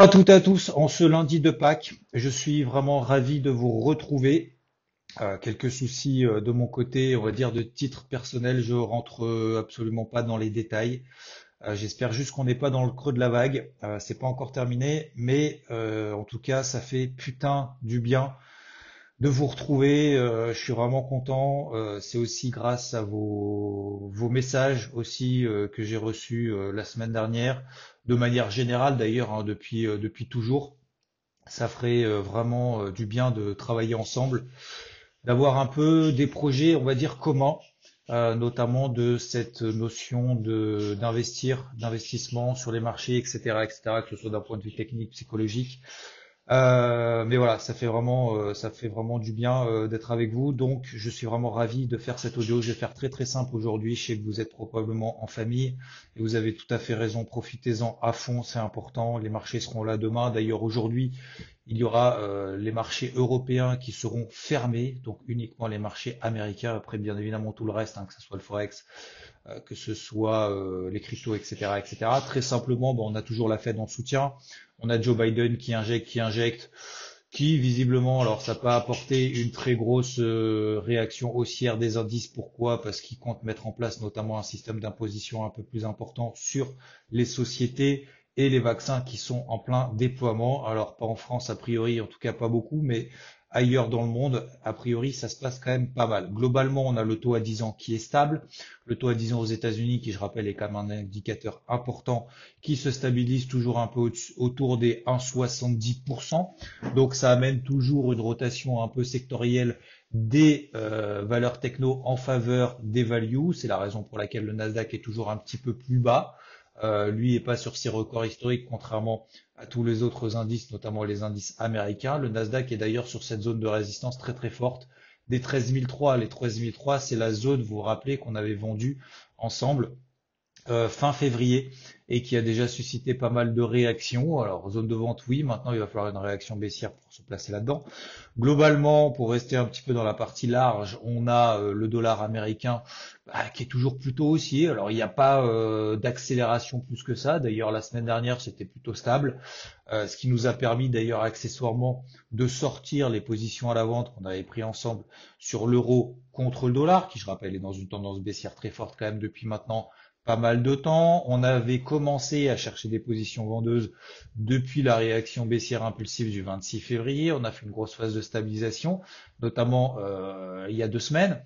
à toutes et à tous, en ce lundi de Pâques, je suis vraiment ravi de vous retrouver. Euh, quelques soucis euh, de mon côté, on va dire de titre personnel, je rentre euh, absolument pas dans les détails. J'espère juste qu'on n'est pas dans le creux de la vague. C'est pas encore terminé, mais en tout cas, ça fait putain du bien de vous retrouver. Euh, je suis vraiment content. Euh, c'est aussi grâce à vos, messages aussi euh, que j'ai reçus euh, la semaine dernière, de manière générale d'ailleurs, hein, depuis, depuis toujours. Ça ferait vraiment du bien de travailler ensemble, d'avoir un peu des projets, on va dire, communs, notamment de cette notion de d'investir, d'investissement sur les marchés, etc., etc., que ce soit d'un point de vue technique, psychologique. Euh, mais voilà, ça fait vraiment, euh, ça fait vraiment du bien euh, d'être avec vous. Donc, je suis vraiment ravi de faire cet audio. Je vais faire très très simple aujourd'hui. Je sais que vous êtes probablement en famille et vous avez tout à fait raison. Profitez-en à fond, c'est important. Les marchés seront là demain. D'ailleurs, aujourd'hui, il y aura les marchés européens qui seront fermés, donc uniquement les marchés américains. Après, bien évidemment, tout le reste, hein, que ce soit le forex, que ce soit euh, les cryptos, etc., etc. Très simplement, on a toujours la Fed en soutien. On a Joe Biden qui injecte, qui injecte, qui visiblement, alors ça n'a pas apporté une très grosse euh, réaction haussière des indices. Pourquoi? Parce qu'il compte mettre en place notamment un système d'imposition un peu plus important sur les sociétés et les vaccins qui sont en plein déploiement. Alors pas en France a priori, en tout cas pas beaucoup, mais ailleurs dans le monde, a priori, ça se passe quand même pas mal. Globalement, on a le taux à 10 ans qui est stable, le taux à 10 ans aux États-Unis, qui je rappelle est quand même un indicateur important, qui se stabilise toujours un peu au- autour des 1,70%. Donc ça amène toujours une rotation un peu sectorielle des euh, valeurs techno en faveur des values. C'est la raison pour laquelle le Nasdaq est toujours un petit peu plus bas. Euh, lui est pas sur ses records historiques, contrairement à tous les autres indices, notamment les indices américains. Le Nasdaq est d'ailleurs sur cette zone de résistance très très forte des 13 003. Les 13 003, c'est la zone, vous vous rappelez, qu'on avait vendue ensemble euh, fin février et qui a déjà suscité pas mal de réactions. Alors, zone de vente, oui, maintenant il va falloir une réaction baissière pour se placer là-dedans. Globalement, pour rester un petit peu dans la partie large, on a euh, le dollar américain bah, qui est toujours plutôt haussier. Alors, il n'y a pas euh, d'accélération plus que ça. D'ailleurs, la semaine dernière, c'était plutôt stable, Euh, ce qui nous a permis d'ailleurs accessoirement de sortir les positions à la vente qu'on avait pris ensemble sur l'euro contre le dollar, qui je rappelle est dans une tendance baissière très forte quand même depuis maintenant pas mal de temps. On avait commencé à chercher des positions vendeuses depuis la réaction baissière impulsive du 26 février. On a fait une grosse phase de stabilisation, notamment euh, il y a deux semaines,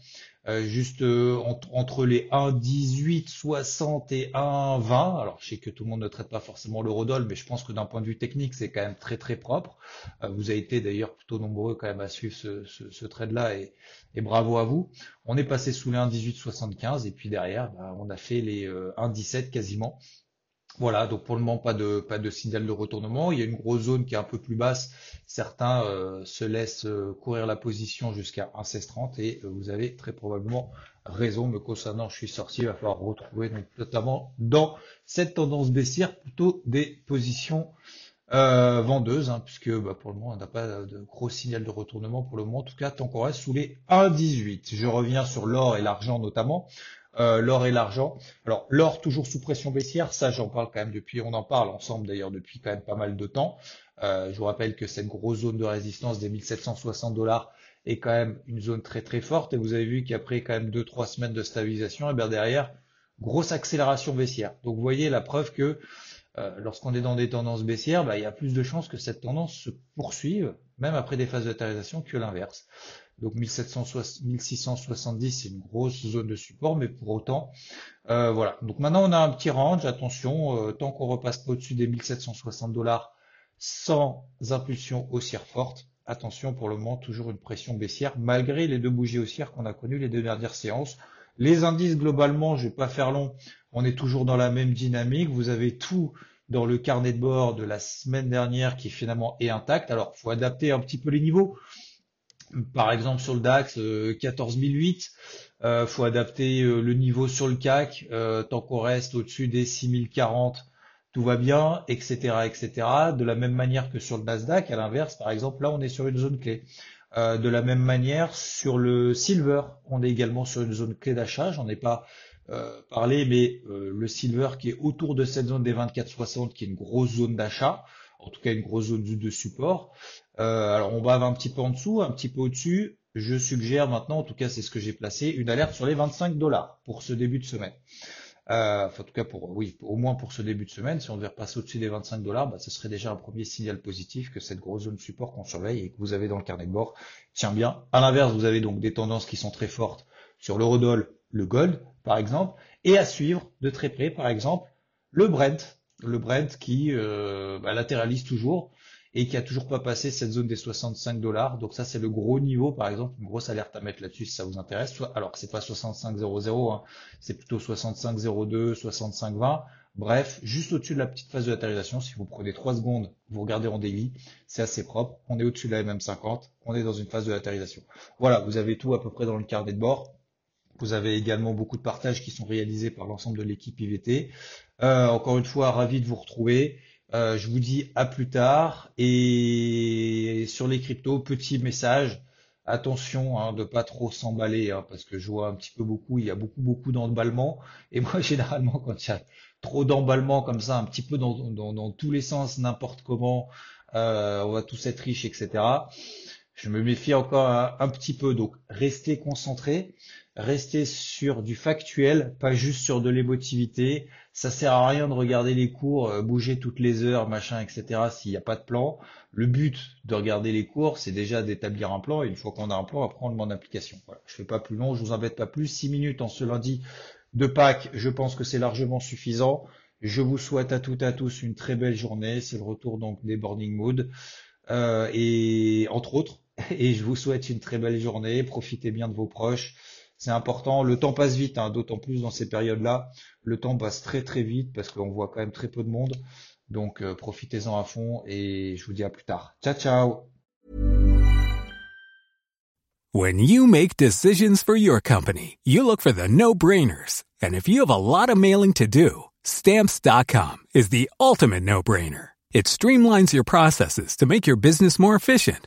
euh, juste euh, entre, entre les 1,18, 60 et 1,20. Alors je sais que tout le monde ne traite pas forcément l'eurodoll, mais je pense que d'un point de vue technique, c'est quand même très très propre. Euh, vous avez été d'ailleurs plutôt nombreux quand même à suivre ce, ce, ce trade-là et, et bravo à vous. On est passé sous les 1,1875 et puis derrière, bah, on a fait les euh, 1,17 quasiment. Voilà, donc pour le moment pas de pas de signal de retournement. Il y a une grosse zone qui est un peu plus basse. Certains euh, se laissent euh, courir la position jusqu'à 1,1630 et euh, vous avez très probablement raison. Me concernant, je suis sorti. Il va falloir retrouver donc, notamment dans cette tendance baissière plutôt des positions euh, vendeuse, hein, puisque bah, pour le moment on n'a pas de gros signal de retournement pour le moment, en tout cas tant qu'on reste sous les 1,18. Je reviens sur l'or et l'argent notamment. Euh, l'or et l'argent. Alors l'or toujours sous pression baissière, ça j'en parle quand même depuis, on en parle ensemble d'ailleurs depuis quand même pas mal de temps. Euh, je vous rappelle que cette grosse zone de résistance des 1760 dollars est quand même une zone très très forte et vous avez vu qu'après quand même deux trois semaines de stabilisation, et bien derrière grosse accélération baissière. Donc vous voyez la preuve que euh, lorsqu'on est dans des tendances baissières, bah, il y a plus de chances que cette tendance se poursuive, même après des phases de que l'inverse. Donc 1760 1670, c'est une grosse zone de support, mais pour autant, euh, voilà. Donc maintenant, on a un petit range. Attention, euh, tant qu'on repasse pas au-dessus des 1760 dollars sans impulsion haussière forte, attention pour le moment, toujours une pression baissière, malgré les deux bougies haussières qu'on a connues les deux dernières séances. Les indices, globalement, je vais pas faire long, on est toujours dans la même dynamique. Vous avez tout dans le carnet de bord de la semaine dernière qui finalement est intact. Alors, faut adapter un petit peu les niveaux. Par exemple, sur le DAX, 14008, euh, faut adapter euh, le niveau sur le CAC, euh, tant qu'on reste au-dessus des 6040, tout va bien, etc., etc. De la même manière que sur le Nasdaq, à l'inverse, par exemple, là, on est sur une zone clé. Euh, de la même manière, sur le silver, on est également sur une zone clé d'achat. J'en ai pas euh, parlé, mais euh, le silver qui est autour de cette zone des 24,60, qui est une grosse zone d'achat, en tout cas une grosse zone de support. alors on bave un petit peu en dessous, un petit peu au-dessus. Je suggère maintenant, en tout cas c'est ce que j'ai placé, une alerte sur les 25 dollars pour ce début de semaine. Euh, en tout cas, pour, oui, au moins pour ce début de semaine, si on devait repasser au-dessus des 25 dollars, bah, ce serait déjà un premier signal positif que cette grosse zone support qu'on surveille et que vous avez dans le carnet de bord tient bien. À l'inverse, vous avez donc des tendances qui sont très fortes sur l'eurodoll, le gold, par exemple, et à suivre de très près, par exemple, le Brent, le Brent qui euh, bah, latéralise toujours et qui a toujours pas passé cette zone des 65 dollars. Donc ça, c'est le gros niveau, par exemple, une grosse alerte à mettre là-dessus si ça vous intéresse. Alors, c'est pas 65.00, hein, c'est plutôt 65.02, 65.20. Bref, juste au-dessus de la petite phase de latérisation, si vous prenez 3 secondes, vous regardez en daily, c'est assez propre. On est au-dessus de la MM50, on est dans une phase de latérisation. Voilà, vous avez tout à peu près dans le carnet de bord. Vous avez également beaucoup de partages qui sont réalisés par l'ensemble de l'équipe IVT. Euh, encore une fois, ravi de vous retrouver. Euh, je vous dis à plus tard. Et sur les cryptos, petit message. Attention hein, de pas trop s'emballer, hein, parce que je vois un petit peu beaucoup, il y a beaucoup beaucoup d'emballement. Et moi, généralement, quand il y a trop d'emballement comme ça, un petit peu dans, dans, tous les sens, n'importe comment, euh, on va tous être riches, etc. Je me méfie encore un, petit peu. Donc, restez concentrés, restez sur du factuel, pas juste sur de l'émotivité. Ça sert à rien de regarder les cours, euh, bouger toutes les heures, machin, etc. S'il n'y a pas de plan. Le but de regarder les cours, c'est déjà d'établir un plan. Et une fois qu'on a un plan, après on le met en application. Voilà. Je fais pas plus long, je vous embête pas plus. Six minutes en ce lundi de Pâques, je pense que c'est largement suffisant. Je vous souhaite à toutes et à tous une très belle journée. C'est le retour donc des boarding mood. Euh, et entre autres, et je vous souhaite une très belle journée. Profitez bien de vos proches c'est important. Le temps passe vite, hein, d'autant plus dans ces périodes-là. Le temps passe très très vite parce qu'on voit quand même très peu de monde. Donc euh, profitez-en à fond et je vous dis à plus tard. Ciao ciao. When you make decisions for your company, you look for the no-brainers. And if you have a lot of mailing to do, stamps.com is the ultimate no-brainer. It streamlines your processes to make your business more efficient,